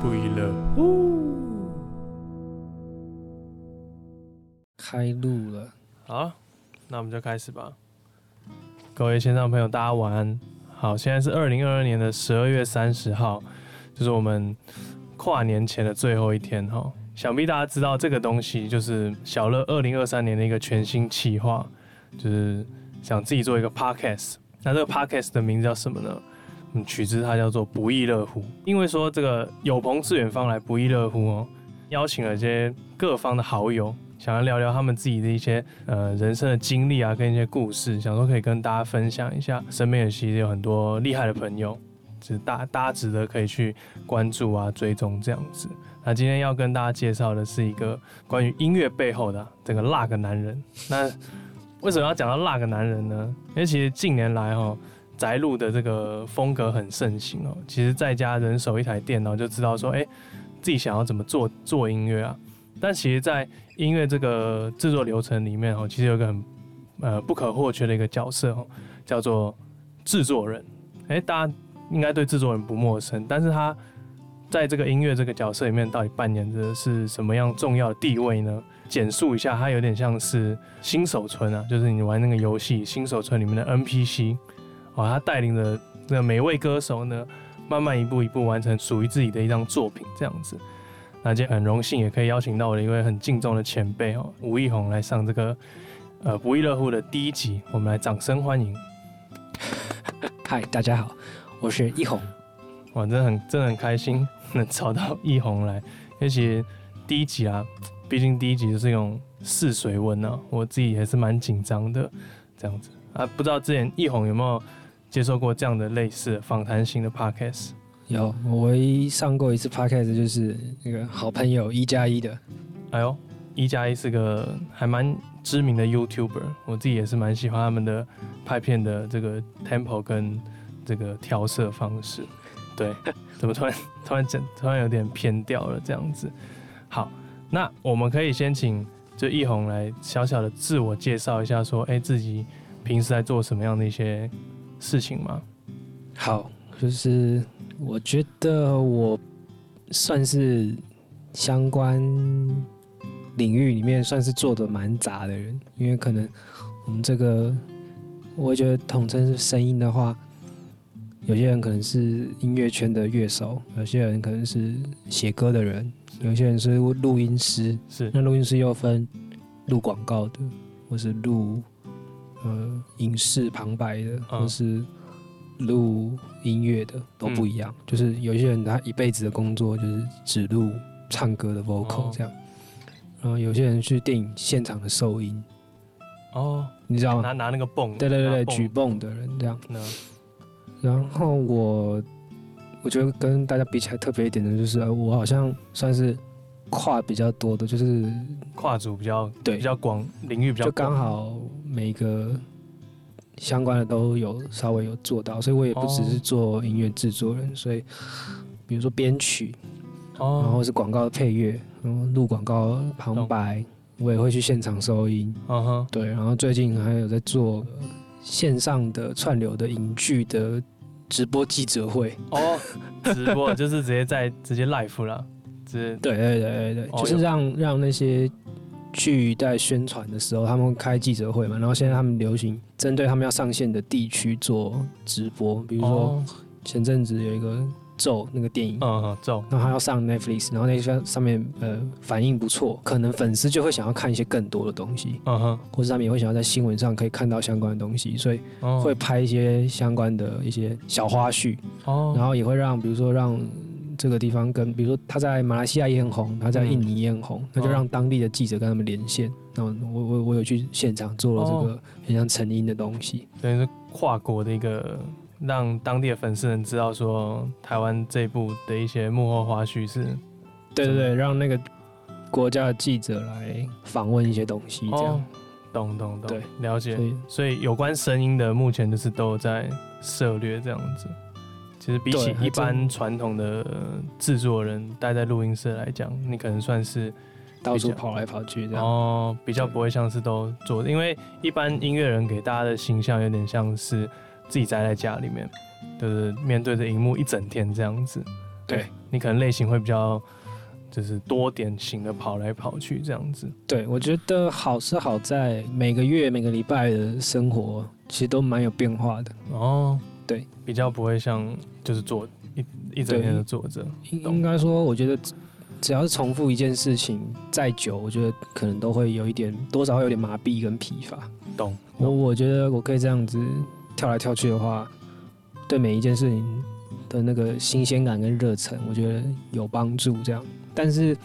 不亦乐呼，开录了。好，那我们就开始吧。各位线上朋友，大家晚安。好，现在是二零二二年的十二月三十号，就是我们跨年前的最后一天哈。想必大家知道这个东西，就是小乐二零二三年的一个全新企划，就是想自己做一个 podcast。那这个 podcast 的名字叫什么呢？嗯，取之它叫做不亦乐乎。因为说这个有朋自远方来，不亦乐乎哦。邀请了这些各方的好友，想要聊聊他们自己的一些呃人生的经历啊，跟一些故事，想说可以跟大家分享一下。身边也其实有很多厉害的朋友，就是大大家值得可以去关注啊，追踪这样子。那今天要跟大家介绍的是一个关于音乐背后的这个辣个男人。那为什么要讲到那个男人呢？因为其实近年来哈，宅录的这个风格很盛行哦。其实在家人手一台电脑就知道说，哎，自己想要怎么做做音乐啊。但其实，在音乐这个制作流程里面哦，其实有个很呃不可或缺的一个角色哦，叫做制作人。哎，大家应该对制作人不陌生，但是他。在这个音乐这个角色里面，到底扮演的是什么样重要的地位呢？简述一下，它有点像是新手村啊，就是你玩那个游戏新手村里面的 NPC，哦，他带领着那每位歌手呢，慢慢一步一步完成属于自己的一张作品，这样子。那今天很荣幸，也可以邀请到我的一位很敬重的前辈哦，吴亦宏来上这个呃不亦乐乎的第一集，我们来掌声欢迎。嗨，大家好，我是一红。哇，真的很真的很开心。能找到一红来，而且第一集啊，毕竟第一集就是用试水温啊，我自己也是蛮紧张的，这样子啊，不知道之前易红有没有接受过这样的类似访谈型的 podcast？有，我唯一上过一次 podcast 就是那个好朋友一加一的。哎呦，一加一是个还蛮知名的 YouTuber，我自己也是蛮喜欢他们的拍片的这个 tempo 跟这个调色方式。对，怎么突然突然整突然有点偏掉了这样子？好，那我们可以先请就易红来小小的自我介绍一下，说，哎，自己平时在做什么样的一些事情吗？好，就是我觉得我算是相关领域里面算是做的蛮杂的人，因为可能我们这个，我觉得统称是声音的话。有些人可能是音乐圈的乐手，有些人可能是写歌的人，有些人是录音师。是，那录音师又分录广告的，或是录呃影视旁白的，嗯、或是录音乐的，都不一样。嗯、就是有些人他一辈子的工作就是只录唱歌的 vocal 这样，哦、然后有些人去电影现场的收音。哦，你知道吗？拿拿那个泵。对对对对，举泵的人这样。然后我，我觉得跟大家比起来特别一点的就是，我好像算是跨比较多的，就是跨组比较对。比较广，领域比较，就刚好每个相关的都有稍微有做到，所以我也不只是做音乐制作人，所以比如说编曲，然后是广告的配乐，然后录广告旁白，我也会去现场收音，嗯哼，对，然后最近还有在做。线上的串流的影剧的直播记者会。哦，直播就是直接在 直接 live 了，直接。对对对对，就是让让那些剧在宣传的时候，他们开记者会嘛，然后现在他们流行针对他们要上线的地区做直播，比如说前阵子有一个。咒那个电影，嗯嗯，咒，然后他要上 Netflix，然后那些上面呃反应不错，可能粉丝就会想要看一些更多的东西，嗯哼，或者他们也会想要在新闻上可以看到相关的东西，所以会拍一些相关的一些小花絮，哦，然后也会让比如说让这个地方跟比如说他在马来西亚也很红，他在印尼也很红，那就让当地的记者跟他们连线，那我我我有去现场做了这个很像成因的东西，等于是跨国的一个。让当地的粉丝能知道说台湾这一部的一些幕后花絮是，对对对，让那个国家的记者来访问一些东西，这样，哦、懂懂懂，对，了解。所以，所以有关声音的，目前就是都在涉略这样子。其实比起一般传统的制作人待在录音室来讲，你可能算是到处跑来跑去这样。哦，比较不会像是都做，对因为一般音乐人给大家的形象有点像是。自己宅在家里面，就是面对着荧幕一整天这样子。对，你可能类型会比较，就是多点型的跑来跑去这样子。对，我觉得好是好在每个月每个礼拜的生活其实都蛮有变化的。哦，对，比较不会像就是坐一一整天的坐着。应该说，我觉得只要是重复一件事情再久，我觉得可能都会有一点多少会有点麻痹跟疲乏。懂。我我觉得我可以这样子跳来跳去的话，对每一件事情的那个新鲜感跟热忱，我觉得有帮助。这样，但是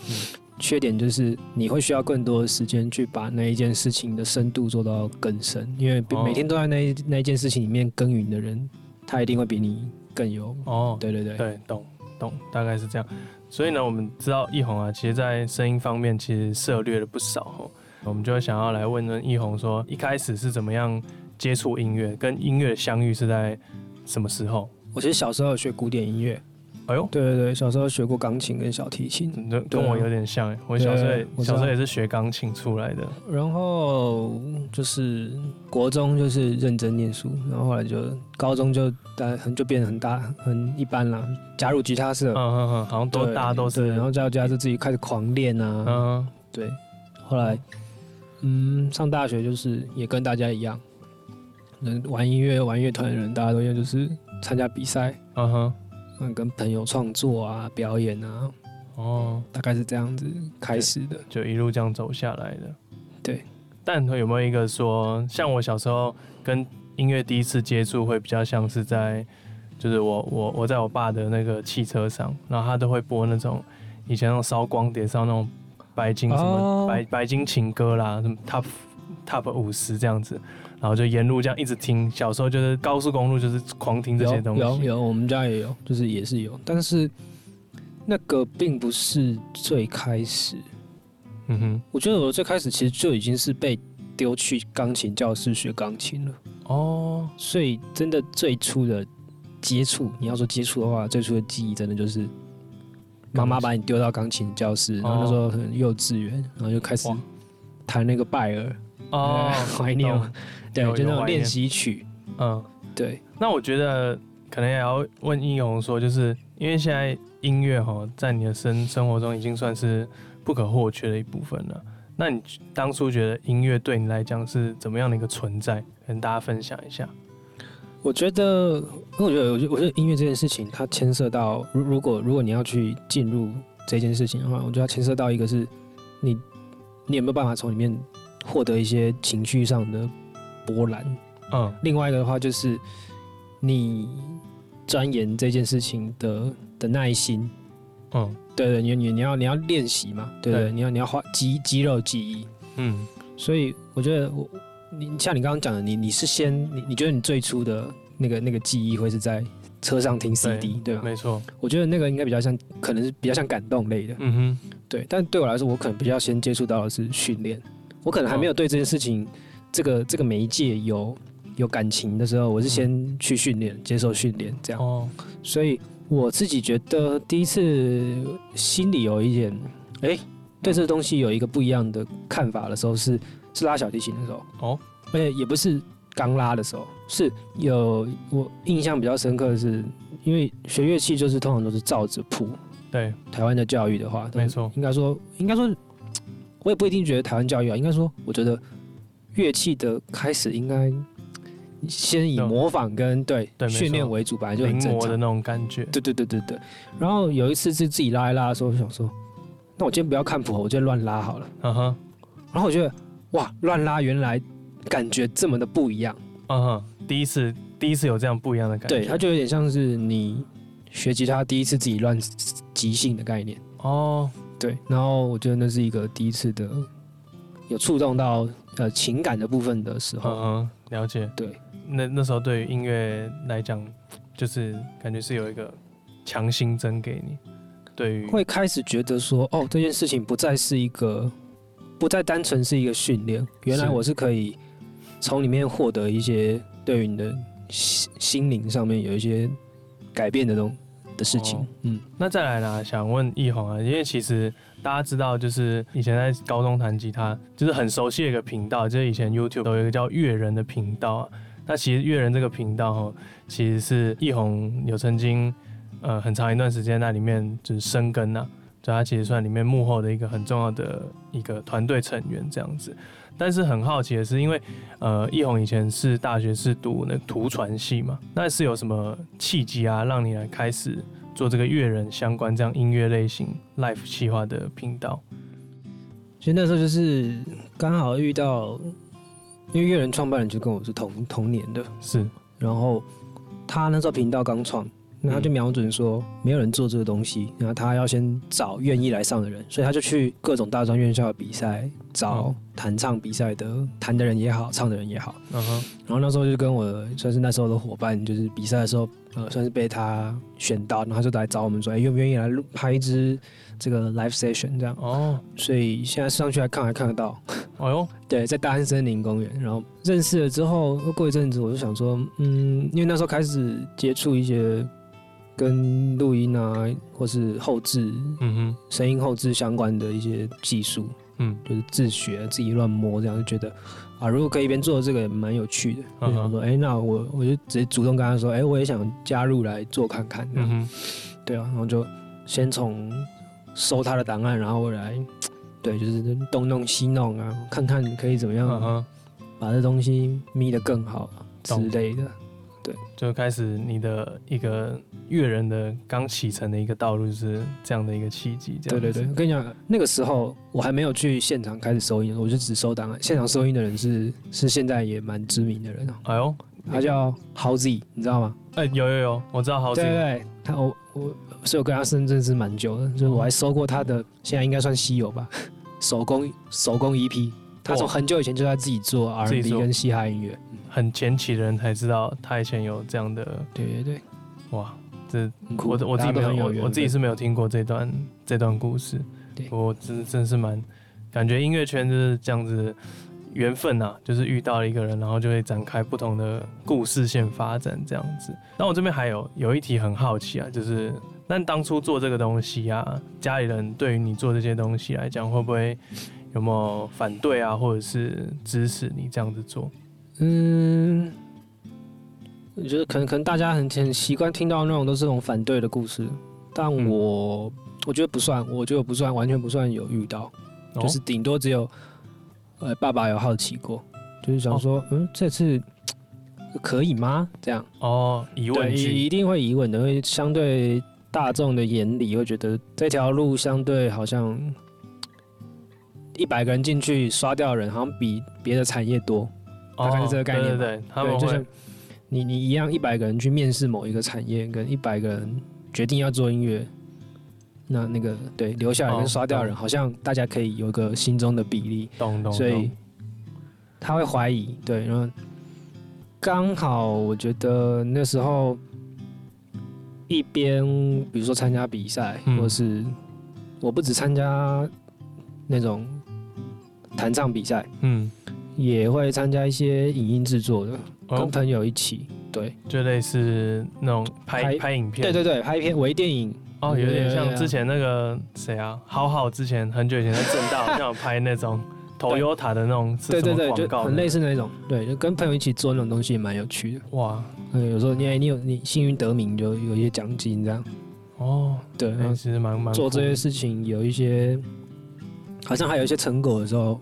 缺点就是你会需要更多的时间去把那一件事情的深度做到更深，因为每天都在那一那一件事情里面耕耘的人，他一定会比你更有哦。对对对对，懂懂，大概是这样。所以呢，我们知道易红啊，其实在声音方面其实涉略了不少。我们就想要来问问奕弘说，一开始是怎么样接触音乐，跟音乐相遇是在什么时候？我其实小时候有学古典音乐，哎呦，对对对，小时候学过钢琴跟小提琴，跟跟我有点像哎，我小时候也小时候也是学钢琴出来的。然后就是国中就是认真念书，然后后来就高中就大很就变得很大很一般了，加入吉他社，嗯嗯嗯，好像都大家都是，然后加入吉他社自己开始狂练啊，嗯，对，后来。嗯，上大学就是也跟大家一样，能玩音乐、玩乐团的人，大家都一样，就是参加比赛，嗯哼，嗯，跟朋友创作啊、表演啊，哦，大概是这样子开始的，就一路这样走下来的。对，但有没有一个说，像我小时候跟音乐第一次接触，会比较像是在，就是我我我在我爸的那个汽车上，然后他都会播那种以前那种烧光碟上那种。白金什么、oh. 白白金情歌啦，什么 top top 五十这样子，然后就沿路这样一直听。小时候就是高速公路就是狂听这些东西。有有，有，我们家也有，就是也是有，但是那个并不是最开始。嗯哼，我觉得我最开始其实就已经是被丢去钢琴教室学钢琴了。哦，oh. 所以真的最初的接触，你要说接触的话，最初的记忆真的就是。妈妈把你丢到钢琴教室，然后那时候很幼稚园，然后就开始弹那个拜尔哦，怀念，对，就那种练习曲，嗯，对。那我觉得可能也要问应勇说，就是因为现在音乐哈，在你的生生活中已经算是不可或缺的一部分了。那你当初觉得音乐对你来讲是怎么样的一个存在？跟大家分享一下。我觉得，因为我觉得，我觉得，我觉得音乐这件事情，它牵涉到，如如果如果你要去进入这件事情的话，我觉得它牵涉到一个是，你你有没有办法从里面获得一些情绪上的波澜？嗯，另外一个的话就是你钻研这件事情的的耐心。嗯，对对，你你你要你要练习嘛，对对，你要你要花肌肌肉记忆。嗯，所以我觉得我。你像你刚刚讲的，你你是先你你觉得你最初的那个那个记忆会是在车上听 CD 对，对吧？没错，我觉得那个应该比较像，可能是比较像感动类的。嗯哼，对。但对我来说，我可能比较先接触到的是训练。我可能还没有对这件事情，哦、这个这个媒介有有感情的时候，我是先去训练，嗯、接受训练这样。哦。所以我自己觉得第一次心里有一点，哎、欸，对这个东西有一个不一样的看法的时候是。是拉小提琴的时候哦，而且也不是刚拉的时候，是有我印象比较深刻的是，因为学乐器就是通常都是照着谱。对，台湾的教育的话，没错，应该说，应该说，我也不一定觉得台湾教育啊，应该说，我觉得乐器的开始应该先以模仿跟对训练为主，本来就很正常的那种感觉。对对对对对。然后有一次是自己拉一拉的时候，我想说，那我今天不要看谱，我就乱拉好了。嗯哼。然后我觉得。哇，乱拉原来感觉这么的不一样，嗯哼，第一次第一次有这样不一样的感觉，对，它就有点像是你学吉他第一次自己乱即兴的概念哦，对，然后我觉得那是一个第一次的有触动到呃情感的部分的时候，嗯嗯，了解，对，那那时候对于音乐来讲，就是感觉是有一个强心针给你，对于会开始觉得说，哦，这件事情不再是一个。不再单纯是一个训练，原来我是可以从里面获得一些对于你的心心灵上面有一些改变的东的事情。嗯，那再来呢？想问奕弘啊，因为其实大家知道，就是以前在高中弹吉他，就是很熟悉的一个频道，就是以前 YouTube 都有一个叫乐人的频道啊。那其实乐人这个频道哈，其实是奕弘有曾经呃很长一段时间在里面就是生根呐、啊，就他其实算里面幕后的一个很重要的一个团队成员这样子。但是很好奇的是，因为呃奕宏以前是大学是读那图传系嘛，那是有什么契机啊，让你来开始做这个乐人相关这样音乐类型 life 企划的频道？其实那时候就是刚好遇到。因为乐人创办人就跟我是同同年的，是，然后他那时候频道刚创，那他就瞄准说没有人做这个东西，然后他要先找愿意来上的人，所以他就去各种大专院校的比赛找弹唱比赛的弹的人也好，唱的人也好，嗯哼，然后那时候就跟我算是那时候的伙伴，就是比赛的时候，呃，算是被他选到，然后他就来找我们说，哎，愿不愿意来录拍一支这个 live session 这样？哦，所以现在上去来看还看得到。哦呦，对，在大安森林公园，然后认识了之后，过一阵子我就想说，嗯，因为那时候开始接触一些跟录音啊，或是后置，嗯哼，声音后置相关的一些技术，嗯，就是自学自己乱摸，这样就觉得啊，如果可以一边做这个也蛮有趣的，就想说，哎、欸，那我我就直接主动跟他说，哎、欸，我也想加入来做看看，嗯哼，对啊，然后就先从收他的档案，然后我来。对，就是东弄西弄啊，看看可以怎么样把这东西眯得更好之类的。对，就开始你的一个乐人的刚启程的一个道路，就是这样的一个契机。对对对，我跟你讲，那个时候我还没有去现场开始收音，我就只收档案。现场收音的人是是现在也蛮知名的人哦。哎呦，他叫 Howzy，你知道吗？哎，有有有，我知道 Howzy。对对对，他我我。所以我跟他认识蛮久的，就是我还收过他的，现在应该算稀有吧，手工手工 EP。他从很久以前就在自己做 R&B 跟嘻哈音乐，很前期的人才知道他以前有这样的。对对对，哇，这我我自己没有，有我，我自己是没有听过这段这段故事。对，我真真是蛮感觉音乐圈就是这样子。缘分呐、啊，就是遇到了一个人，然后就会展开不同的故事线发展这样子。那我这边还有有一题很好奇啊，就是那当初做这个东西啊，家里人对于你做这些东西来讲，会不会有没有反对啊，或者是支持你这样子做？嗯，我觉得可能可能大家很很习惯听到那种都是这种反对的故事，但我、嗯、我觉得不算，我觉得不算，完全不算有遇到，就是顶多只有。呃，爸爸有好奇过，就是想说，哦、嗯，这次可以吗？这样哦，疑问句，一定会疑问的，因为相对大众的眼里，会觉得这条路相对好像一百个人进去刷掉的人，好像比别的产业多，大概是这个概念。对对对，对，就是你你一样，一百个人去面试某一个产业，跟一百个人决定要做音乐。那那个对留下来跟刷掉的人，好像大家可以有一个心中的比例，懂懂。所以他会怀疑，对，然后刚好我觉得那时候一边比如说参加比赛，嗯，或是我不止参加那种弹唱比赛，嗯，也会参加一些影音制作的，跟朋友一起，对，就类似那种拍拍，拍影片，对对对，拍一片微电影。哦，有点像之前那个谁啊，好好之前很久以前在正大好像有拍那种 Toyota 的那种是什么广告，对对对，就很类似那种，对，就跟朋友一起做那种东西也蛮有趣的。哇，嗯，有时候你你有你幸运得名，就有一些奖金这样。哦，对，欸、其实蛮蛮做这些事情有一些，好像还有一些成果的时候，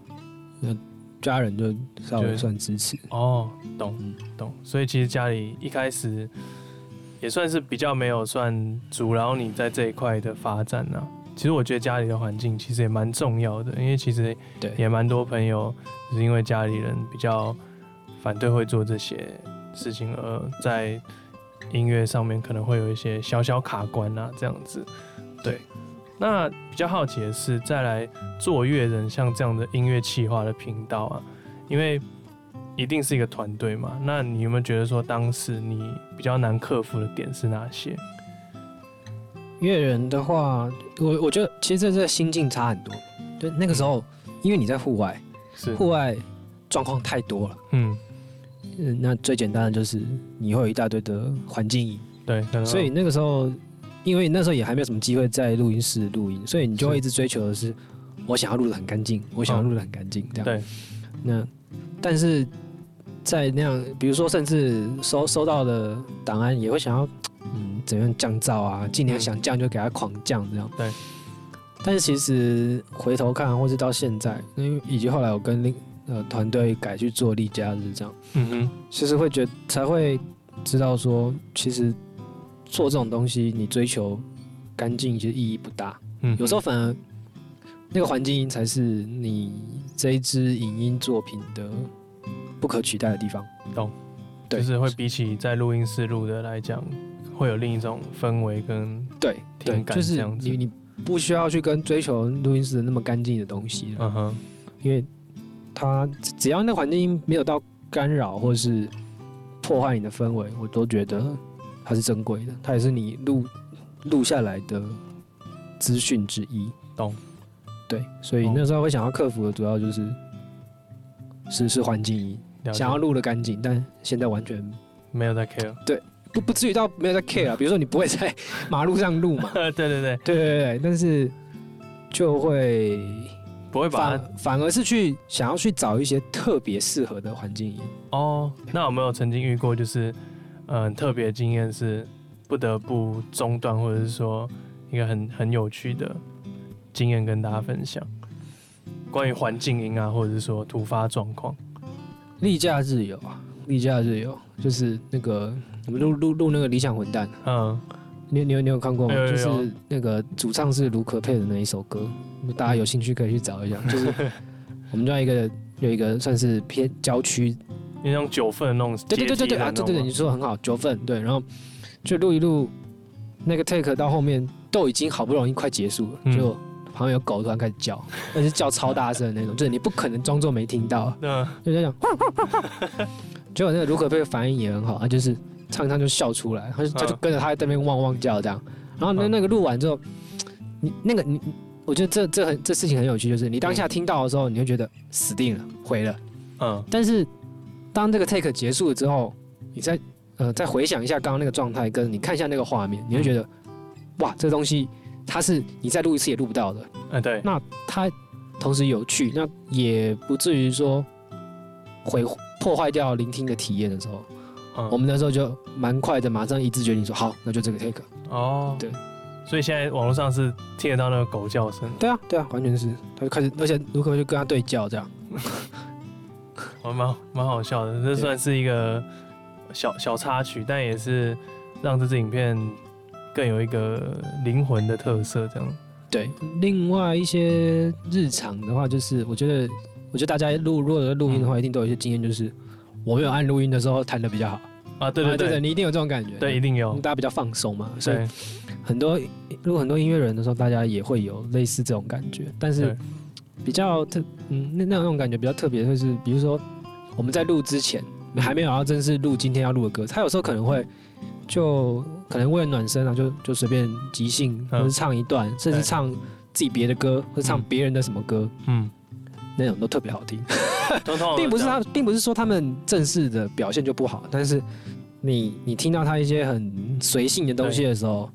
家人就稍微算支持。哦，懂懂，所以其实家里一开始。也算是比较没有算阻挠你在这一块的发展呢、啊。其实我觉得家里的环境其实也蛮重要的，因为其实也蛮多朋友是因为家里人比较反对会做这些事情，而在音乐上面可能会有一些小小卡关啊，这样子。对，那比较好奇的是，再来做乐人像这样的音乐企划的频道啊，因为。一定是一个团队嘛？那你有没有觉得说，当时你比较难克服的点是哪些？乐人的话，我我觉得其实这这心境差很多。对，那个时候，嗯、因为你在户外，是户外状况太多了。嗯，那最简单的就是你会有一大堆的环境音。对，所以那个时候，因为那时候也还没有什么机会在录音室录音，所以你就会一直追求的是，我想要录的很干净，我想要录的很干净，这样。对，那。但是在那样，比如说甚至收收到的档案也会想要，嗯，怎样降噪啊，尽量想降就给它狂降这样。对。但是其实回头看，或是到现在，因为以及后来我跟另呃团队改去做例假日这样，嗯哼，其实会觉得才会知道说，其实做这种东西，你追求干净其实意义不大。嗯，有时候反而那个环境音才是你这一支影音作品的不可取代的地方。懂？对，就是会比起在录音室录的来讲，会有另一种氛围跟对对，就是你你。不需要去跟追求录音室的那么干净的东西，嗯哼，因为它只要那环境没有到干扰或是破坏你的氛围，我都觉得它是珍贵的，它也是你录录下来的资讯之一。懂？对，所以那时候会想要克服的主要就是是是环境音，想要录的干净，但现在完全没有在 care。对。不不至于到没有在 care 啊，比如说你不会在 马路上录嘛？对对对对对对，但是就会不会把反反而是去想要去找一些特别适合的环境音哦。那有没有曾经遇过就是嗯、呃、特别经验是不得不中断，或者是说一个很很有趣的经验跟大家分享？关于环境音啊，或者是说突发状况？例假日有啊，例假日有，就是那个。我们录录录那个理想混蛋，嗯，你你有你有看过吗？就是那个主唱是卢可佩的那一首歌，大家有兴趣可以去找一下。就是 我们这样一个有一个算是偏郊区，那种九份那种，对对对对对啊，对对对，你说的很好，九份对，然后就录一录那个 take 到后面都已经好不容易快结束了，就旁边有狗突然开始叫，而且叫超大声的那种，就是你不可能装作没听到，嗯，就在讲，结果那个卢可佩的反应也很好他，就是。唱一唱就笑出来，他就他就跟着他在那边汪汪叫这样，然后那那个录完之后，你那个你，我觉得这这很这事情很有趣，就是你当下听到的时候，你会觉得死定了，毁了，嗯，但是当这个 take 结束了之后，你再呃再回想一下刚刚那个状态，跟你看一下那个画面，你会觉得哇，这个东西它是你再录一次也录不到的，嗯，对，那它同时有趣，那也不至于说毁破坏掉聆听的体验的时候。嗯、我们那时候就蛮快的，马上一致决定说好，那就这个 take。哦，对，所以现在网络上是听得到那个狗叫声。对啊，对啊，完全是，他就开始，而且卢克就跟他对叫这样，蛮蛮蛮好笑的。这算是一个小小插曲，但也是让这支影片更有一个灵魂的特色。这样。对，另外一些日常的话，就是我觉得，我觉得大家录如果录音的话，一定都有一些经验，就是。我没有按录音的时候弹的比较好啊，对对对，对，你一定有这种感觉，对，一定有，大家比较放松嘛，所以很多如果很多音乐人的时候，大家也会有类似这种感觉，但是比较特，嗯，那那种感觉比较特别，就是比如说我们在录之前还没有要正式录今天要录的歌，他有时候可能会就可能为了暖身啊，就就随便即兴，或是唱一段，甚至唱自己别的歌，或者唱别人的什么歌，嗯。那种都特别好听，并不是他，并不是说他们正式的表现就不好，但是你你听到他一些很随性的东西的时候，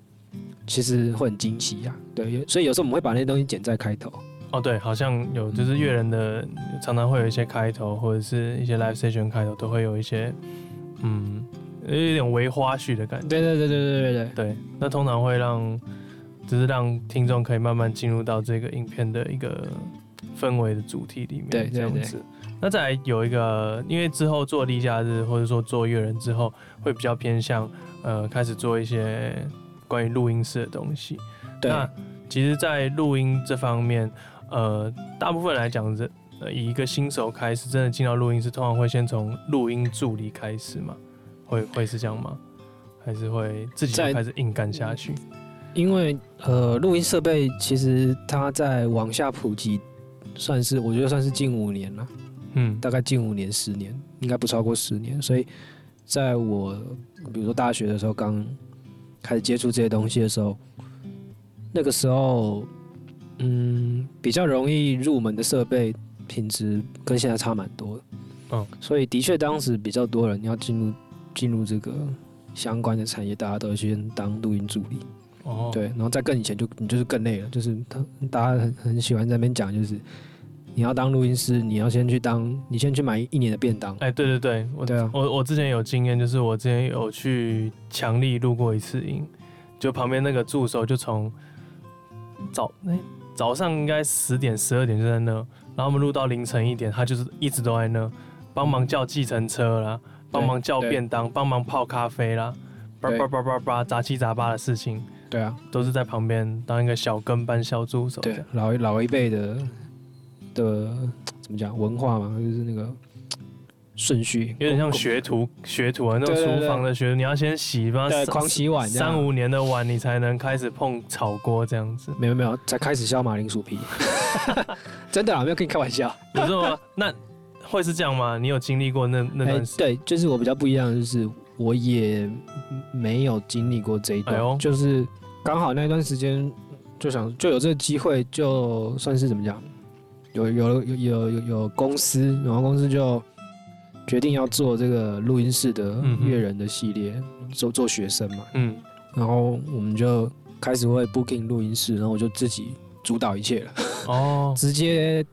其实会很惊喜呀。对，所以有时候我们会把那些东西剪在开头。哦，对，好像有，就是乐人的常常会有一些开头，或者是一些 live session 开头都会有一些，嗯，有一点微花絮的感觉。对对对对对对对。对，那通常会让，就是让听众可以慢慢进入到这个影片的一个。氛围的主题里面，对，这样子。那再来有一个，因为之后做例假日或者说做乐人之后，会比较偏向呃开始做一些关于录音室的东西。对。那其实，在录音这方面，呃，大部分来讲，这呃以一个新手开始，真的进到录音室，通常会先从录音助理开始嘛？会会是这样吗？还是会自己就开始硬干下去？因为呃，录音设备其实它在往下普及。算是，我觉得算是近五年了，嗯，大概近五年、十年，应该不超过十年。所以，在我比如说大学的时候，刚开始接触这些东西的时候，那个时候，嗯，比较容易入门的设备品质跟现在差蛮多的，嗯，所以的确当时比较多人要进入进入这个相关的产业，大家都会先当录音助理。哦，对，然后再更以前就你就是更累了，就是他大家很很喜欢在那边讲，就是你要当录音师，你要先去当，你先去买一年的便当。哎，对对对，我对啊，我我之前有经验，就是我之前有去强力录过一次音，就旁边那个助手就从早哎早上应该十点十二点就在那，然后我们录到凌晨一点，他就是一直都在那，帮忙叫计程车啦，帮忙叫便当，帮忙泡咖啡啦，叭叭叭叭叭杂七杂八的事情。对啊，都是在旁边当一个小跟班、小助手。对，老一老一辈的的怎么讲文化嘛，就是那个顺序，有点像学徒学徒啊，那种厨房的学徒，你要先洗，吧，狂洗碗，三五年的碗你才能开始碰炒锅这样子。没有没有，才开始削马铃薯皮。真的啊，没有跟你开玩笑。有这么那会是这样吗？你有经历过那那段时间？对，就是我比较不一样，就是。我也没有经历过这一段，哎、就是刚好那段时间就想就有这个机会，就算是怎么讲，有有有有有有公司，然后公司就决定要做这个录音室的乐人的系列，嗯、做做学生嘛，嗯，然后我们就开始会 booking 录音室，然后我就自己主导一切了，哦，直接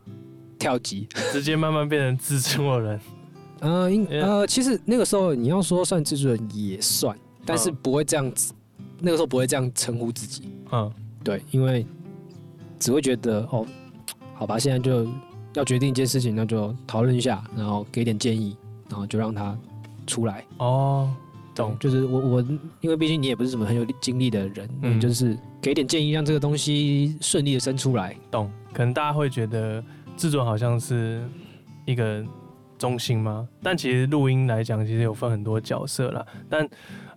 跳级，直接慢慢变成制作人。呃，应呃，其实那个时候你要说算制作人也算，但是不会这样子，嗯、那个时候不会这样称呼自己。嗯，对，因为只会觉得哦，好吧，现在就要决定一件事情，那就讨论一下，然后给点建议，然后就让他出来。哦，懂，就是我我，因为毕竟你也不是什么很有经历的人，嗯，就是给点建议，让这个东西顺利的生出来。懂，可能大家会觉得制作好像是一个。中心吗？但其实录音来讲，其实有分很多角色啦。但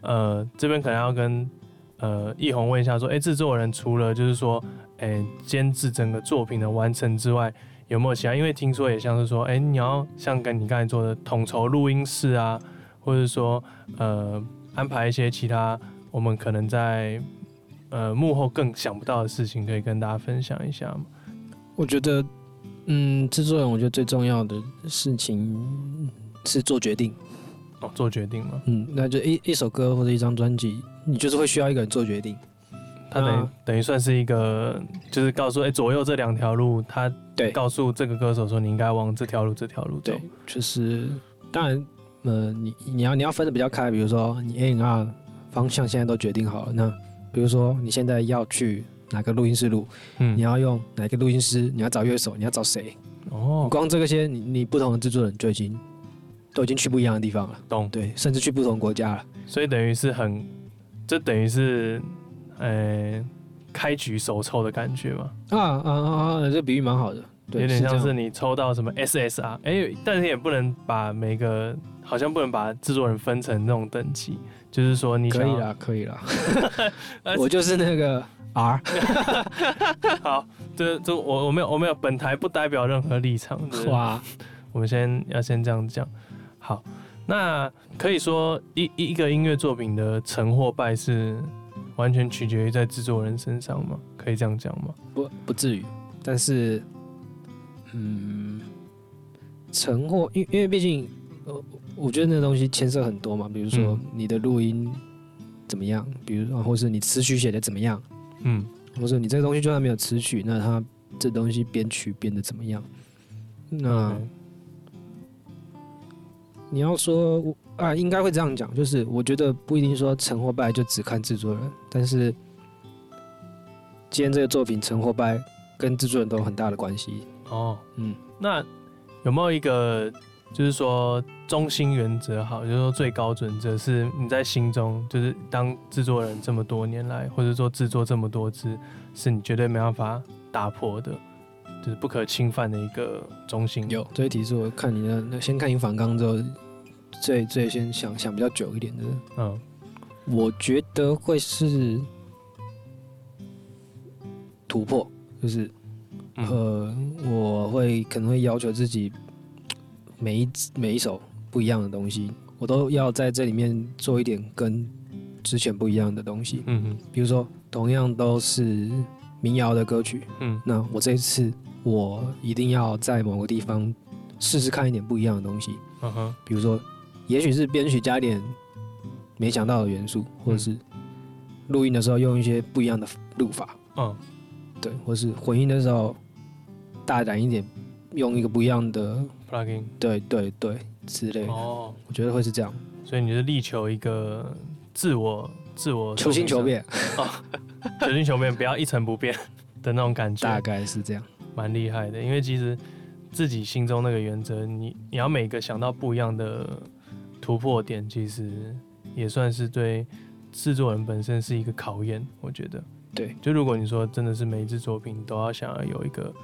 呃，这边可能要跟呃易红问一下，说，哎、欸，制作人除了就是说，哎、欸，监制整个作品的完成之外，有没有其他？因为听说也像是说，哎、欸，你要像跟你刚才做的统筹录音室啊，或者说呃安排一些其他我们可能在呃幕后更想不到的事情，可以跟大家分享一下吗？我觉得。嗯，制作人我觉得最重要的事情是做决定。哦，做决定吗？嗯，那就一一首歌或者一张专辑，你就是会需要一个人做决定。他等等于算是一个，就是告诉哎、欸、左右这两条路，他对告诉这个歌手说你应该往这条路这条路走。对，就是当然，呃，你你要你要分的比较开，比如说你 A、R 方向现在都决定好了，那比如说你现在要去。哪个录音室录？嗯，你要用哪个录音师？你要找乐手？你要找谁？哦，光这个些，你你不同的制作人就已经都已经去不一样的地方了。懂？对，甚至去不同国家了。所以等于是很，这等于是，呃、欸，开局手抽的感觉嘛。啊啊啊！这比喻蛮好的，对，有点像是你抽到什么 SSR，哎、欸，但是也不能把每个，好像不能把制作人分成那种等级，就是说你可以啦，可以啦，我就是那个。R，好，这这我我没有我没有，本台不代表任何立场。哇，我们先要先这样讲。好，那可以说一一个音乐作品的成或败是完全取决于在制作人身上吗？可以这样讲吗？不不至于，但是，嗯，成或因因为毕竟，呃，我觉得那东西牵涉很多嘛，比如说你的录音怎么样，比如或是你词曲写的怎么样。嗯，或者你这个东西就算没有词曲，那它这东西编曲编的怎么样？那.你要说啊，应该会这样讲，就是我觉得不一定说成或败就只看制作人，但是今天这个作品成或败跟制作人都有很大的关系。哦，嗯，那有没有一个？就是说，中心原则好，就是说最高准则是你在心中，就是当制作人这么多年来，或者说制作这么多支，是你绝对没办法打破的，就是不可侵犯的一个中心。有这一题是我看你的，那先看你反纲之后，最最先想想比较久一点的。嗯，我觉得会是突破，就是呃，我会可能会要求自己。每一每一首不一样的东西，我都要在这里面做一点跟之前不一样的东西。嗯嗯，比如说同样都是民谣的歌曲，嗯，那我这一次我一定要在某个地方试试看一点不一样的东西。嗯哼，比如说，也许是编曲加点没想到的元素，或者是录音的时候用一些不一样的录法。嗯，对，或是混音的时候大胆一点。用一个不一样的 plugin，对对对之类的。哦，我觉得会是这样。所以你是力求一个自我自我求新求变哦，求新求变，不要一成不变的那种感觉。大概是这样，蛮厉害的。因为其实自己心中那个原则，你你要每个想到不一样的突破点，其实也算是对制作人本身是一个考验。我觉得，对，就如果你说真的是每一支作品都要想要有一个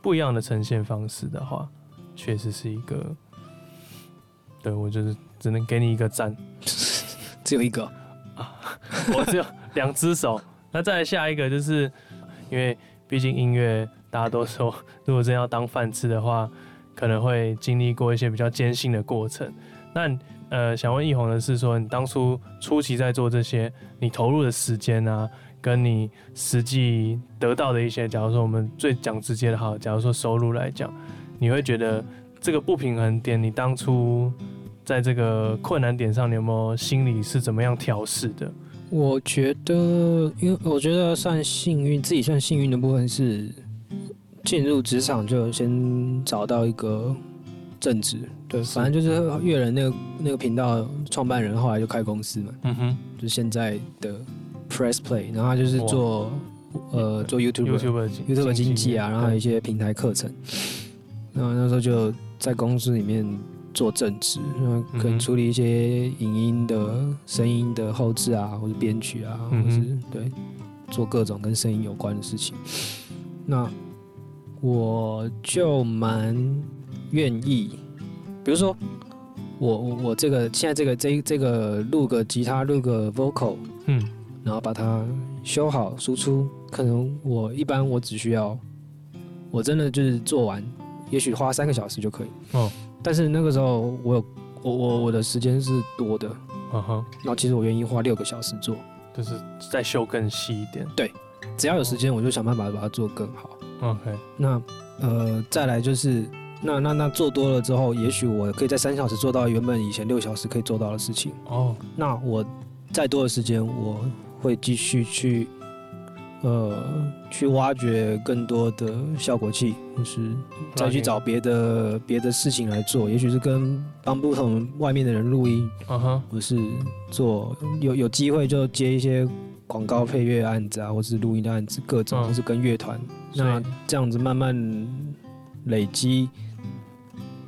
不一样的呈现方式的话，确实是一个，对我就是。只能给你一个赞，只有一个啊！我只有两只手。那再来下一个，就是因为毕竟音乐，大家都说，如果真要当饭吃的话，可能会经历过一些比较艰辛的过程。那呃，想问奕弘的是说，你当初初期在做这些，你投入的时间啊，跟你实际得到的一些，假如说我们最讲直接的哈，假如说收入来讲，你会觉得这个不平衡点，你当初？在这个困难点上，你有没有心里是怎么样调试的？我觉得，因为我觉得算幸运，自己算幸运的部分是进入职场就先找到一个正职。对，反正就是乐人那个那个频道创办人，后来就开公司嘛。嗯哼，就现在的 Press Play，然后他就是做呃做 YouTube YouTube YouTube 经济啊，然后还有一些平台课程。然后那时候就在公司里面。做正职，可能处理一些影音的声音的后置啊，或者编曲啊，或者是对做各种跟声音有关的事情。那我就蛮愿意，比如说我我我这个现在这个这这个录个吉他，录个 vocal，嗯，然后把它修好输出，可能我一般我只需要，我真的就是做完，也许花三个小时就可以。哦。但是那个时候我有我我我的时间是多的，嗯哼，然后其实我愿意花六个小时做，就是再修更细一点。对，只要有时间我就想办法把它做更好。OK，那呃再来就是那那那做多了之后，也许我可以在三小时做到原本以前六小时可以做到的事情。哦，那我再多的时间我会继续去。呃，去挖掘更多的效果器，就是再去找别的别的事情来做，也许是跟帮不同外面的人录音，嗯哼，或是做有有机会就接一些广告配乐案子啊，或是录音的案子，各种，或是跟乐团，那这样子慢慢累积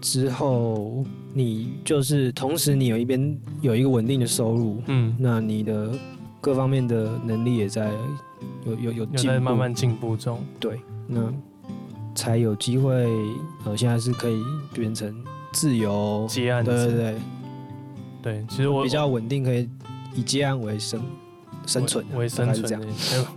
之后，你就是同时你有一边有一个稳定的收入，嗯，那你的各方面的能力也在。有有有在慢慢进步中，对，那才有机会。呃，现在是可以变成自由接案，对对对，对。其实我比较稳定，可以以接案为生生存为生存。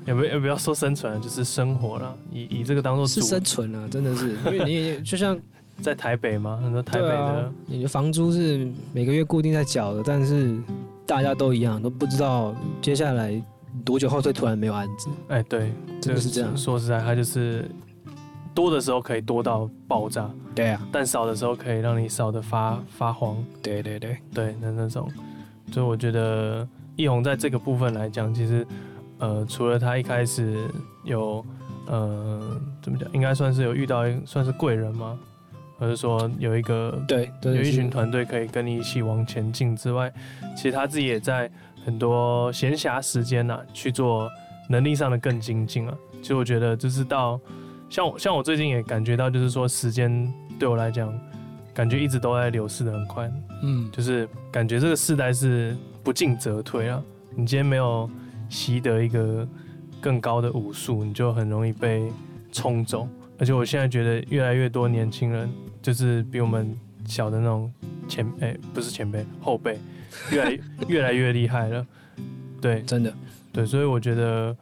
也不也不要说生存，就是生活了。以以这个当做是生存啊，真的是，因为你 就像在台北吗，很多台北的，你的房租是每个月固定在缴的，但是大家都一样，都不知道接下来。多久后会突然没有案子？哎，对，真的是这样。说实在，它就是多的时候可以多到爆炸，对啊，但少的时候可以让你少的发发慌。对对对对，那那种，所以我觉得奕弘在这个部分来讲，其实呃，除了他一开始有呃怎么讲，应该算是有遇到一算是贵人吗？或者说有一个对，有一群团队可以跟你一起往前进之外，其实他自己也在。很多闲暇时间呐、啊，去做能力上的更精进啊。其实我觉得，就是到像我像我最近也感觉到，就是说时间对我来讲，感觉一直都在流逝的很快。嗯，就是感觉这个世代是不进则退啊。你今天没有习得一个更高的武术，你就很容易被冲走。而且我现在觉得越来越多年轻人，就是比我们小的那种前辈、欸，不是前辈，后辈。越来越来越厉害了，对，真的，对，所以我觉得，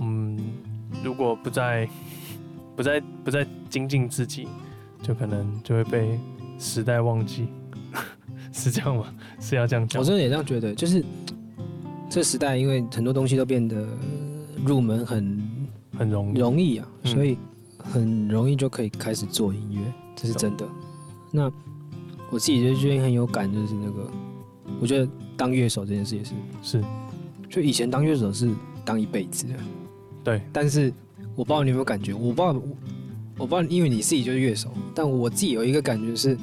嗯，如果不再不再不再精进自己，就可能就会被时代忘记，是这样吗？是要这样讲？我真的也这样觉得，就是这时代，因为很多东西都变得入门很很容易容易啊，所以很容易就可以开始做音乐，这是真的。那我自己就觉得很有感，就是那个。我觉得当乐手这件事也是是，就以前当乐手是当一辈子的，对。但是我不知道你有没有感觉，我不知道我不知道，因为你自己就是乐手，但我自己有一个感觉是，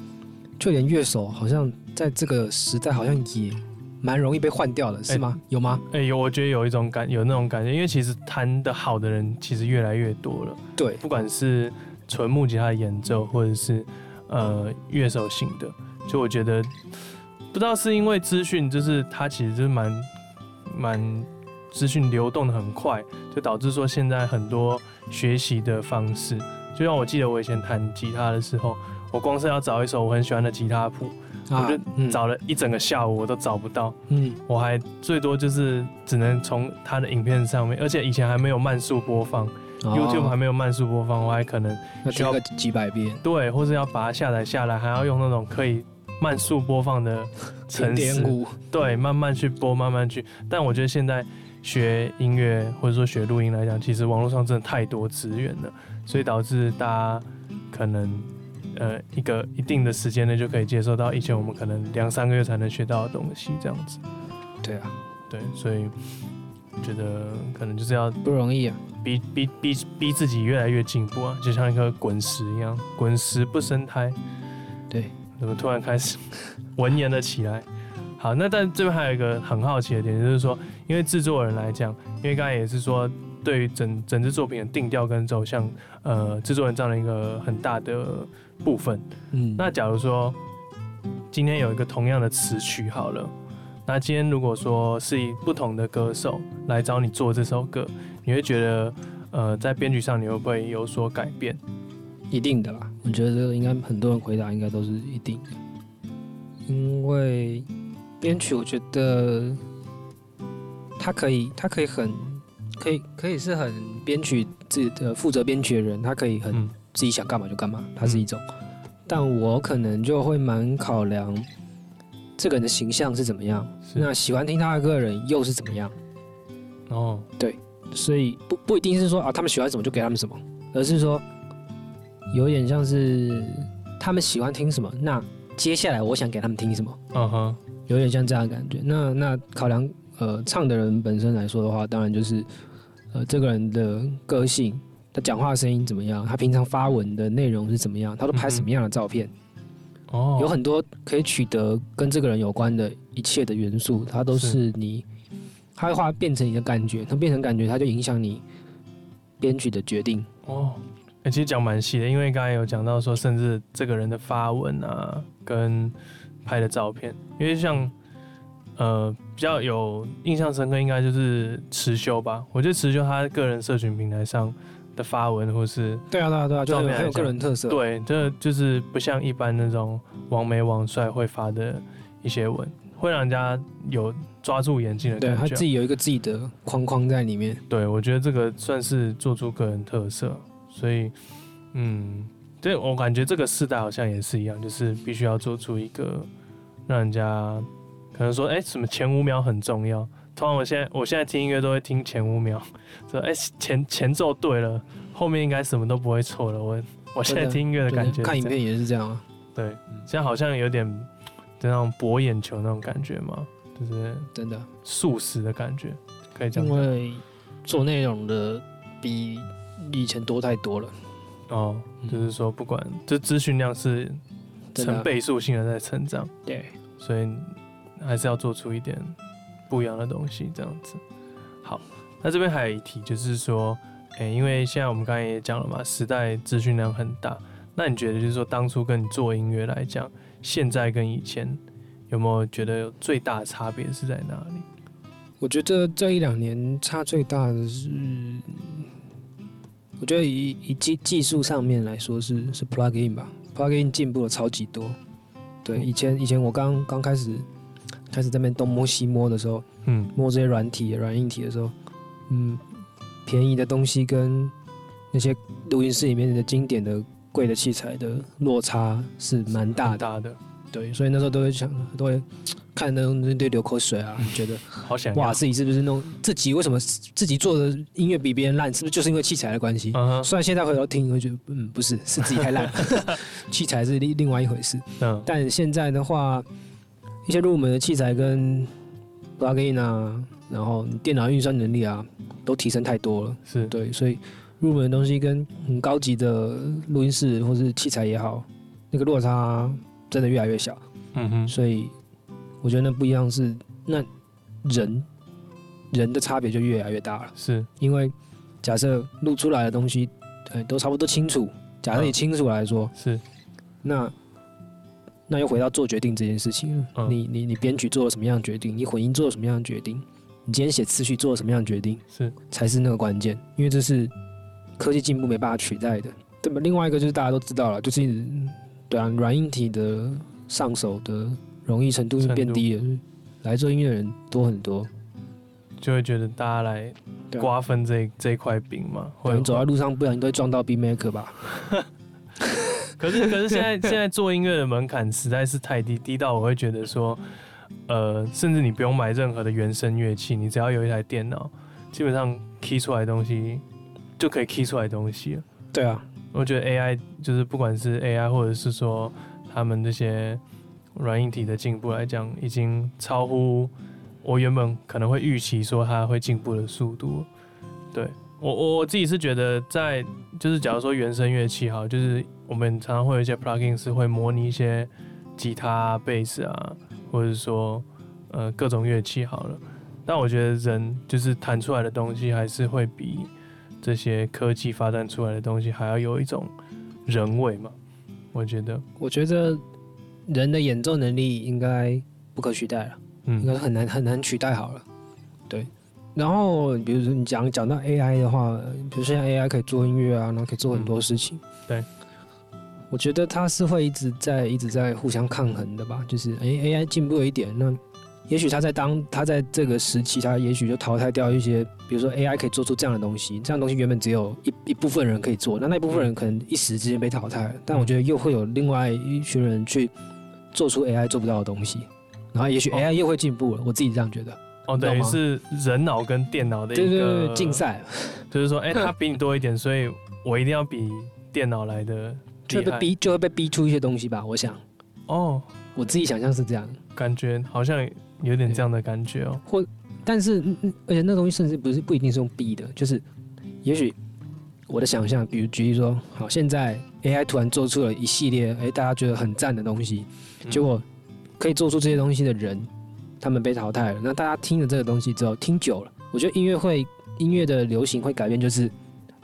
就连乐手好像在这个时代好像也蛮容易被换掉的，是吗？欸、有吗？哎、欸，有，我觉得有一种感，有那种感觉，因为其实弹得好的人其实越来越多了。对，不管是纯木吉他的演奏，或者是呃乐手型的，就我觉得不知道是因为资讯，就是它其实就是蛮蛮资讯流动的很快，就导致说现在很多学习的方式，就像我记得我以前弹吉他的时候，我光是要找一首我很喜欢的吉他谱，啊、我就找了一整个下午我都找不到，嗯，我还最多就是只能从他的影片上面，而且以前还没有慢速播放、哦、，YouTube 还没有慢速播放，我还可能需要个几百遍，对，或是要把它下载下来，还要用那种可以慢速播放的 程式，对，慢慢去播，慢慢去，但我觉得现在。学音乐或者说学录音来讲，其实网络上真的太多资源了，所以导致大家可能呃一个一定的时间内就可以接受到以前我们可能两三个月才能学到的东西，这样子。对啊，对，所以觉得可能就是要不容易啊，逼逼逼逼自己越来越进步啊，就像一颗滚石一样，滚石不生胎。对，怎么突然开始 文言了起来？好，那但这边还有一个很好奇的点，就是说，因为制作人来讲，因为刚才也是说，对于整整支作品的定调跟走向，呃，制作人这样的一个很大的部分。嗯，那假如说今天有一个同样的词曲好了，那今天如果说是以不同的歌手来找你做这首歌，你会觉得，呃，在编曲上你会不会有所改变？一定的啦，我觉得这个应该很多人回答应该都是一定的，因为。编曲，我觉得他可以，他可以很，可以，可以是很编曲自己的负责编曲的人，他可以很自己想干嘛就干嘛，它是一种。但我可能就会蛮考量这个人的形象是怎么样，那喜欢听他的歌的人又是怎么样。哦，对，所以不不一定是说啊，他们喜欢什么就给他们什么，而是说有点像是他们喜欢听什么，那接下来我想给他们听什么。嗯哼。有点像这样的感觉。那那考量呃唱的人本身来说的话，当然就是呃这个人的个性，他讲话声音怎么样，他平常发文的内容是怎么样，他都拍什么样的照片。哦、嗯，有很多可以取得跟这个人有关的一切的元素，它都是你，他的话变成你的感觉，它变成感觉，它就影响你编曲的决定。哦，欸、其实讲蛮细的，因为刚才有讲到说，甚至这个人的发文啊，跟拍的照片，因为像呃比较有印象深刻，应该就是持修吧。我觉得持修他个人社群平台上的发文，或是对啊对啊对啊，就很有个人特色。对，这就是不像一般那种网美网帅会发的一些文，会让人家有抓住眼睛的感觉。对，他自己有一个自己的框框在里面。对，我觉得这个算是做出个人特色，所以嗯。对，我感觉这个世代好像也是一样，就是必须要做出一个让人家可能说，哎，什么前五秒很重要。通常我现在我现在听音乐都会听前五秒，说，哎，前前奏对了，后面应该什么都不会错了。我我现在听音乐的感觉，看影片也是这样啊。对，现在好像有点那种博眼球那种感觉嘛，就是真的速食的感觉，可以这样。因为做内容的比以前多太多了。哦，就是说，不管这资讯量是成倍数性的在成长，对，所以还是要做出一点不一样的东西，这样子。好，那这边还有一题，就是说，哎、因为现在我们刚才也讲了嘛，时代资讯量很大，那你觉得就是说，当初跟你做音乐来讲，现在跟以前有没有觉得有最大的差别是在哪里？我觉得这一两年差最大的是。我觉得以以技技术上面来说是是 plugin 吧，plugin 进步了超级多。对，以前以前我刚刚开始开始在那边东摸西摸的时候，嗯，摸这些软体软硬体的时候，嗯，便宜的东西跟那些录音室里面的经典的贵的器材的落差是蛮大大的。对，所以那时候都会想，都会看那种都流口水啊，觉得好想哇，自己是不是弄自己为什么自己做的音乐比别人烂？是不是就是因为器材的关系？嗯，虽然现在回头听会觉得，嗯，不是，是自己太烂，器材是另另外一回事。嗯，但现在的话，一些入门的器材跟 plugin 啊，然后电脑运算能力啊，都提升太多了。是对，所以入门的东西跟很高级的录音室或是器材也好，那个落差真的越来越小。嗯哼，所以我觉得那不一样是那人人的差别就越来越大了。是因为假设录出来的东西，呃，都差不多清楚。假设你清楚来说，嗯、是那那又回到做决定这件事情了。嗯、你你你编曲做了什么样的决定？你混音做了什么样的决定？你今天写词曲做了什么样的决定？是才是那个关键，因为这是科技进步没办法取代的，对吧？另外一个就是大家都知道了，就是对啊，软硬体的上手的容易程度是变低了，来做音乐的人多很多，就会觉得大家来瓜分这、啊、这块饼嘛。可能走在路上，不小心都会撞到 Beatmaker 吧？可是可是现在现在做音乐的门槛实在是太低，低到我会觉得说。呃，甚至你不用买任何的原声乐器，你只要有一台电脑，基本上 key 出来的东西就可以 key 出来的东西了。对啊，我觉得 AI 就是不管是 AI 或者是说他们这些软硬体的进步来讲，已经超乎我原本可能会预期说它会进步的速度。对，我我我自己是觉得在就是假如说原声乐器哈，就是我们常常会有一些 plugin 是会模拟一些吉他、贝斯啊。或者说，呃，各种乐器好了，但我觉得人就是弹出来的东西，还是会比这些科技发展出来的东西还要有一种人味嘛。我觉得，我觉得人的演奏能力应该不可取代了，嗯，应该很难很难取代好了。对，然后比如说你讲讲到 AI 的话，比如现在 AI 可以做音乐啊，然后可以做很多事情，嗯、对。我觉得它是会一直在一直在互相抗衡的吧，就是哎，AI 进步了一点，那也许它在当它在这个时期，它也许就淘汰掉一些，比如说 AI 可以做出这样的东西，这样的东西原本只有一一部分人可以做，那那部分人可能一时之间被淘汰了，但我觉得又会有另外一群人去做出 AI 做不到的东西，然后也许 AI 又会进步了，我自己这样觉得。哦，等于是人脑跟电脑的一个竞赛，就是说，哎，他比你多一点，所以我一定要比电脑来的。就会被逼，就会被逼出一些东西吧。我想，哦，我自己想象是这样，感觉好像有点这样的感觉哦。或，但是，而且那东西甚至不是不一定是用逼的，就是，也许我的想象，比如举例说，好，现在 AI 突然做出了一系列，哎，大家觉得很赞的东西，结果可以做出这些东西的人，他们被淘汰了。那大家听了这个东西之后，听久了，我觉得音乐会，音乐的流行会改变，就是。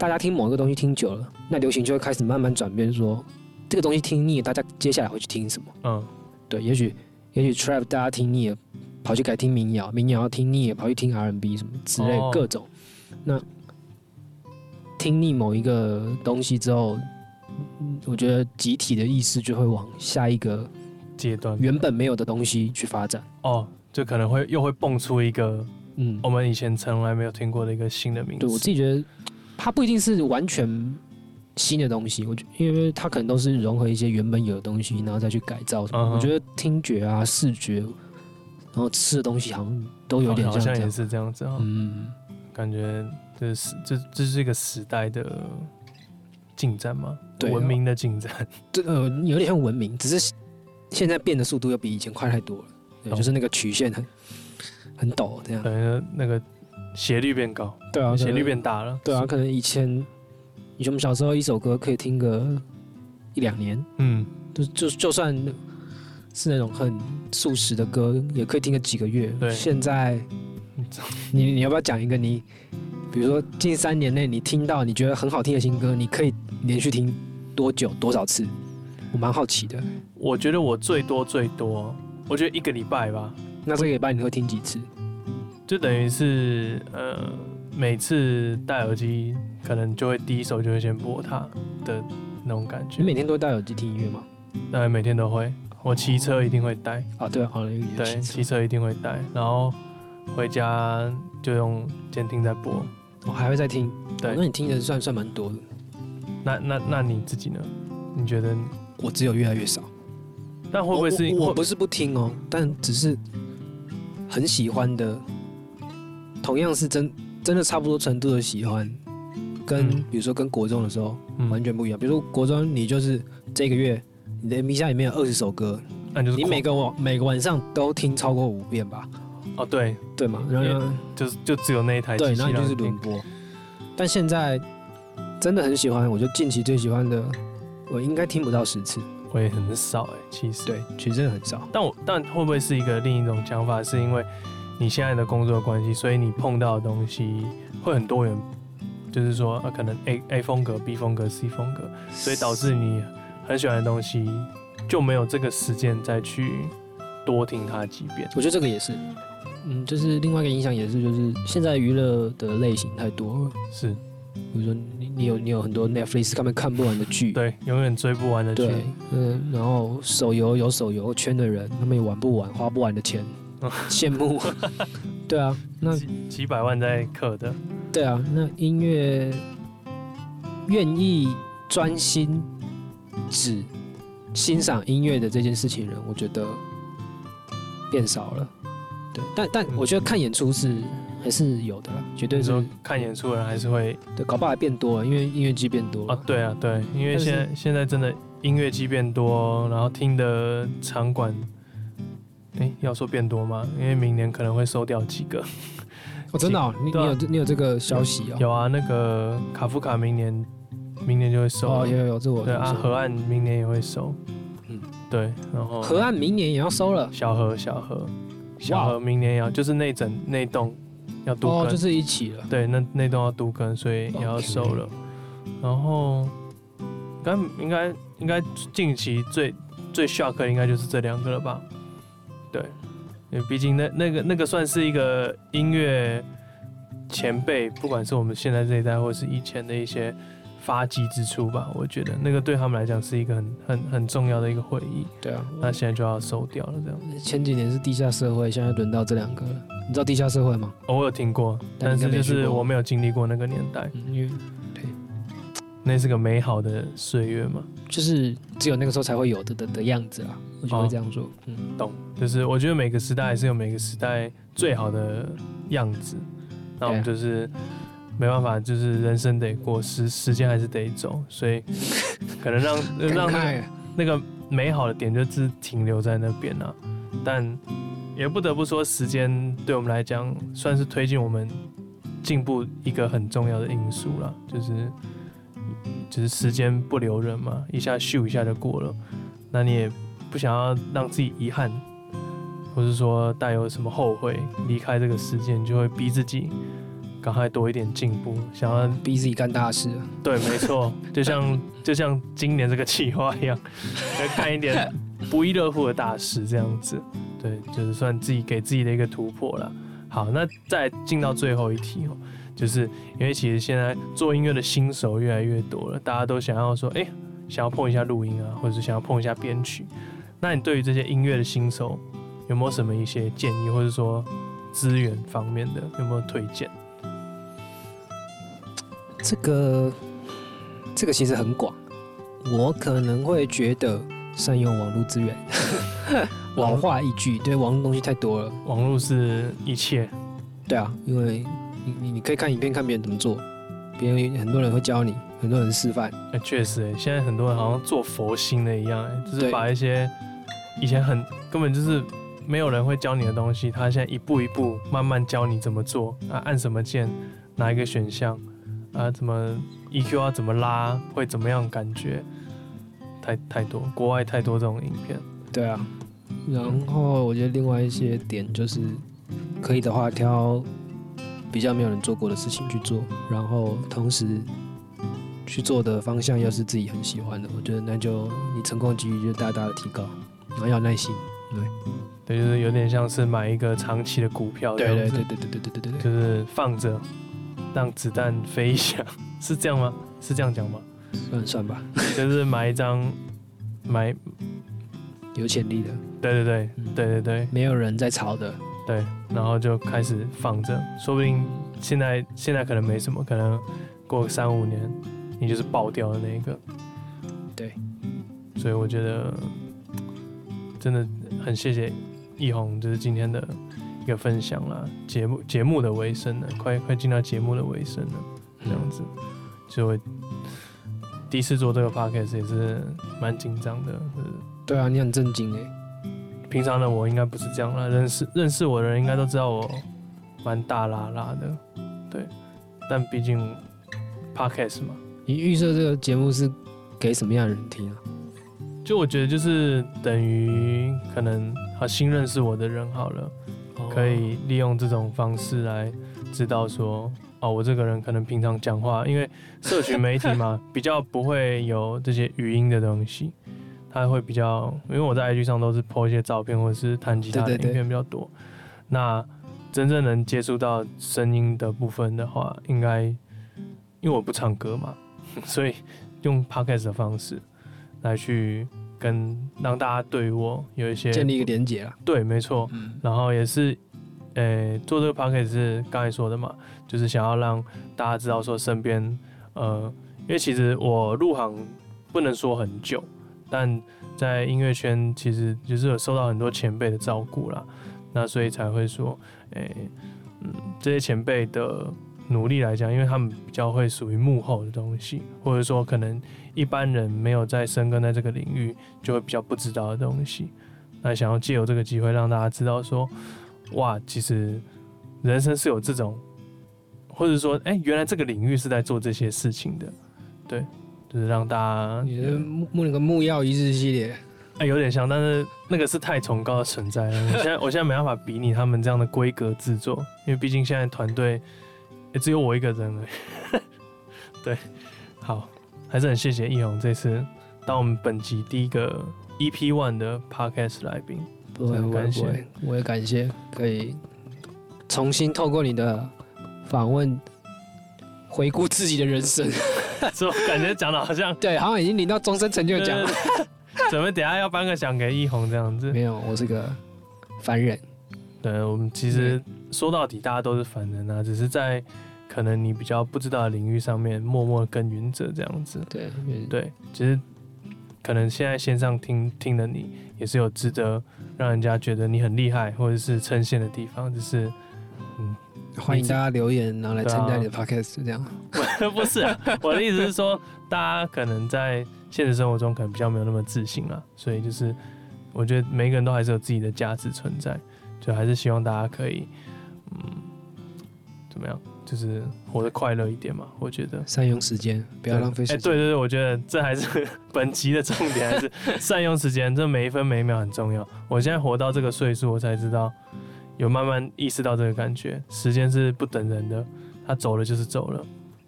大家听某一个东西听久了，那流行就会开始慢慢转变，说这个东西听腻了，大家接下来会去听什么？嗯，对，也许也许 trap 大家听腻了，跑去改听民谣，民谣听腻了，跑去听 R&B 什么之类、哦、各种。那听腻某一个东西之后，我觉得集体的意识就会往下一个阶段，原本没有的东西去发展。哦，就可能会又会蹦出一个，嗯，我们以前从来没有听过的一个新的名字。对我自己觉得。它不一定是完全新的东西，我觉，因为它可能都是融合一些原本有的东西，然后再去改造。Uh huh. 我觉得听觉啊、视觉，然后吃的东西好像都有点像，好像也是这样子。嗯，感觉这是这这是一个时代的进展吗？对，文明的进展。这呃有点像文明，只是现在变的速度要比以前快太多了。对，oh. 就是那个曲线很很陡，这样。对，那个。斜率变高，对啊，斜率变大了，对啊，可能以前，以前我们小时候一首歌可以听个一两年，嗯，就就就算是那种很速食的歌，也可以听个几个月。对，现在，你 你要不要讲一个你，比如说近三年内你听到你觉得很好听的新歌，你可以连续听多久多少次？我蛮好奇的。我觉得我最多最多，我觉得一个礼拜吧。那这个礼拜你会听几次？就等于是，呃，每次戴耳机，可能就会第一首就会先播它的那种感觉。你每天都戴耳机听音乐吗？对，每天都会。我骑车一定会戴。啊，对，好了，对，骑车一定会戴。然后回家就用监听在播。我还会再听。对，那你听的算算蛮多的。那那那你自己呢？你觉得？我只有越来越少。但会不会是？我不是不听哦，但只是很喜欢的。同样是真真的差不多程度的喜欢，跟比如说跟国中的时候完全不一样。比如说国中，你就是这个月你的 MP3 里面有二十首歌，你每个晚每个晚上都听超过五遍吧？哦，对对嘛，然后就就只有那一台，对，然后就是轮播。但现在真的很喜欢，我就近期最喜欢的，我应该听不到十次。我也很少哎，其实对，其实真的很少。但我但会不会是一个另一种讲法？是因为你现在的工作关系，所以你碰到的东西会很多元，就是说，呃，可能 A A 风格、B 风格、C 风格，所以导致你很喜欢的东西就没有这个时间再去多听它几遍。我觉得这个也是，嗯，就是另外一个影响也是，就是现在娱乐的类型太多了，是，比如说你你有你有很多 Netflix 根本看不完的剧，对，永远追不完的剧，嗯，然后手游有手游圈的人，他们也玩不完，花不完的钱，羡慕，对啊，那几几百万在刻的，对啊，那音乐愿意专心只欣赏音乐的这件事情人，我觉得变少了。对，但但我觉得看演出是还是有的，绝对是说看演出的人还是会对，搞不好还变多了，因为音乐剧变多了啊。对啊，对，因为现在现在真的音乐剧变多，然后听的场馆，哎，要说变多吗？因为明年可能会收掉几个。哦，真的哦，你你有你有这个消息啊？有啊，那个卡夫卡明年明年就会收哦，有有有，这我对啊，河岸明年也会收，嗯，对，然后河岸明年也要收了，小河小河。小河明年要就是那整那栋要都哦，就是一起了。对，那那栋要都更，所以也要收了。然后，刚应该应该近期最最 shock 的应该就是这两个了吧？对，因为毕竟那那个那个算是一个音乐前辈，不管是我们现在这一代，或是以前的一些。发迹之处吧，我觉得那个对他们来讲是一个很很很重要的一个回忆。对啊，那现在就要收掉了，这样。前几年是地下社会，现在轮到这两个了。你知道地下社会吗？哦，我有听过，但是就是我没有经历过那个年代。因为对，那是个美好的岁月嘛，就是只有那个时候才会有的的的样子啊。我就会这样说，嗯，懂。就是我觉得每个时代还是有每个时代最好的样子。那我们就是。没办法，就是人生得过，时时间还是得走，所以 可能让 让那个美好的点就只停留在那边啊。但也不得不说，时间对我们来讲算是推进我们进步一个很重要的因素了。就是就是时间不留人嘛，一下咻一下就过了。那你也不想要让自己遗憾，或是说带有什么后悔离开这个世界，你就会逼自己。赶快多一点进步，想要逼自己干大事。对，没错，就像就像今年这个计划一样，要干一点不亦乐乎的大事，这样子。对，就是算自己给自己的一个突破了。好，那再进到最后一题哦，就是因为其实现在做音乐的新手越来越多了，大家都想要说，哎，想要碰一下录音啊，或者是想要碰一下编曲。那你对于这些音乐的新手，有没有什么一些建议，或者说资源方面的有没有推荐？这个这个其实很广，我可能会觉得善用网络资源，网话一句，对，网络东西太多了，网络是一切，对啊，因为你你你可以看影片，看别人怎么做，别人很多人会教你，很多人示范，哎，确实，哎，现在很多人好像做佛心的一样，哎，就是把一些以前很根本就是没有人会教你的东西，他现在一步一步慢慢教你怎么做，啊，按什么键，哪一个选项。啊，怎么 EQ 要？怎么拉？会怎么样？感觉太太多，国外太多这种影片。对啊，然后我觉得另外一些点就是，可以的话挑比较没有人做过的事情去做，然后同时去做的方向又是自己很喜欢的，我觉得那就你成功几率就大大的提高。然后要耐心，对，对，就是有点像是买一个长期的股票，对对对对对对对对对，就是放着。让子弹飞一下，是这样吗？是这样讲吗？算算吧，就是买一张，买有潜力的，对对对，嗯、对对对，没有人在炒的，对，然后就开始放着，说不定现在现在可能没什么，可能过三五年，你就是爆掉的那一个，对，所以我觉得真的很谢谢易红，就是今天的。一个分享啦，节目节目的尾声了，快快进到节目的尾声了，这样子，就会第一次做这个 podcast 也是蛮紧张的。对啊，你很震惊哎。平常的我应该不是这样啦，认识认识我的人应该都知道我蛮大拉拉的，对。但毕竟 podcast 嘛，你预设这个节目是给什么样的人听啊？就我觉得就是等于可能好新认识我的人好了，可以利用这种方式来知道说，哦，我这个人可能平常讲话，因为社群媒体嘛，比较不会有这些语音的东西，它会比较，因为我在 IG 上都是 po 一些照片或者是弹吉他的影片比较多，那真正能接触到声音的部分的话，应该因为我不唱歌嘛，所以用 Podcast 的方式。来去跟让大家对我有一些建立一个连接啊，对，没错，嗯，然后也是，呃、欸，做这个 podcast 是刚才说的嘛，就是想要让大家知道说身边，呃，因为其实我入行不能说很久，但在音乐圈其实就是有受到很多前辈的照顾啦，那所以才会说，哎、欸，嗯，这些前辈的努力来讲，因为他们比较会属于幕后的东西，或者说可能。一般人没有在深耕在这个领域，就会比较不知道的东西。那想要借由这个机会让大家知道说，哇，其实人生是有这种，或者说，哎、原来这个领域是在做这些事情的。对，就是让大家。你的木那个木曜一日系列，哎、欸，有点像，但是那个是太崇高的存在了。我现在我现在没办法比拟他们这样的规格制作，因为毕竟现在团队也只有我一个人而已。对，好。还是很谢谢奕弘这次当我们本集第一个 EP One 的 Podcast 来宾，不会，感谢，我也感谢可以重新透过你的访问回顾自己的人生，感觉讲的好像 对，好像已经领到终身成就奖了。准备 等下要颁个奖给一红这样子？没有，我是个凡人。对，我们其实说到底，大家都是凡人啊，只是在。可能你比较不知道的领域上面默默耕耘着这样子，对对，其实可能现在线上听听的你也是有值得让人家觉得你很厉害或者是称羡的地方，就是嗯，欢迎大家留言然后来参加你的 podcast 这样。啊、不是、啊，我的意思是说，大家可能在现实生活中可能比较没有那么自信了，所以就是我觉得每个人都还是有自己的价值存在，就还是希望大家可以嗯，怎么样？就是活得快乐一点嘛，我觉得善用时间，不要浪费时间。哎，对对对，我觉得这还是 本集的重点，还是善用时间，这每一分每一秒很重要。我现在活到这个岁数，我才知道，有慢慢意识到这个感觉。时间是不等人的，他走了就是走了，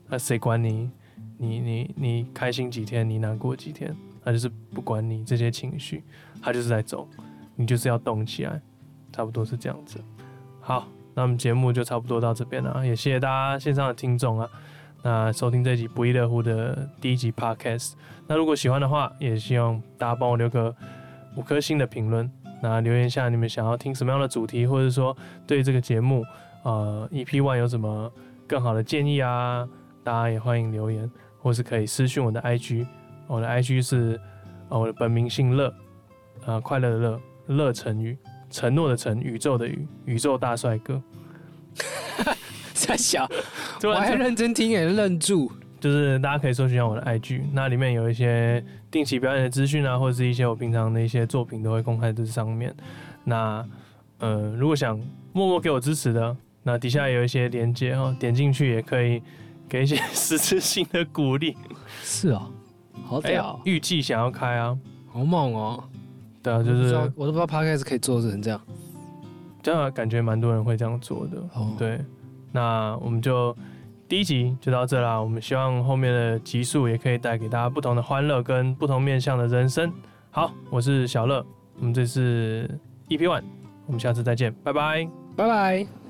那谁管你？你你你开心几天，你难过几天，他就是不管你这些情绪，他就是在走，你就是要动起来，差不多是这样子。好。那我们节目就差不多到这边了，也谢谢大家线上的听众啊，那收听这集不亦乐乎的第一集 Podcast。那如果喜欢的话，也希望大家帮我留个五颗星的评论，那留言下你们想要听什么样的主题，或者说对这个节目呃 EP One 有什么更好的建议啊，大家也欢迎留言，或是可以私讯我的 IG，我的 IG 是我的本名姓乐，呃快乐的乐，乐成宇。承诺的承，宇宙的宇，宇宙大帅哥。在想，我还认真听也愣住。就是大家可以搜寻一下我的 IG，那里面有一些定期表演的资讯啊，或者是一些我平常的一些作品都会公开在这上面。那呃，如果想默默给我支持的，那底下也有一些连接哦，点进去也可以给一些 实质性的鼓励。是啊，好屌！预计想要开啊，好猛哦。对啊，就是我都不知道 Podcast 可以做成这样，这样感觉蛮多人会这样做的。Oh. 对，那我们就第一集就到这啦。我们希望后面的集数也可以带给大家不同的欢乐跟不同面向的人生。好，我是小乐，我们这次 EP One，我们下次再见，拜拜，拜拜。